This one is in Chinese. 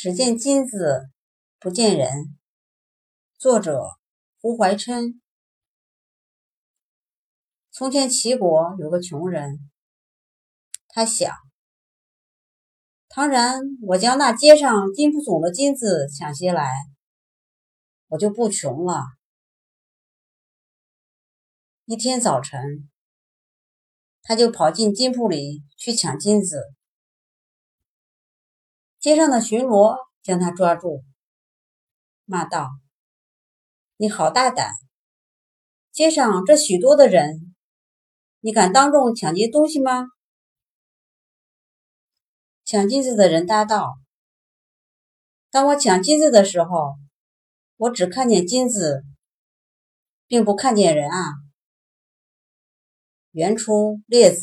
只见金子，不见人。作者：胡怀琛。从前齐国有个穷人，他想：当然，我将那街上金铺总的金子抢些来，我就不穷了。一天早晨，他就跑进金铺里去抢金子。街上的巡逻将他抓住，骂道：“你好大胆！街上这许多的人，你敢当众抢劫东西吗？”抢金子的人答道：“当我抢金子的时候，我只看见金子，并不看见人啊。”原出《列子》。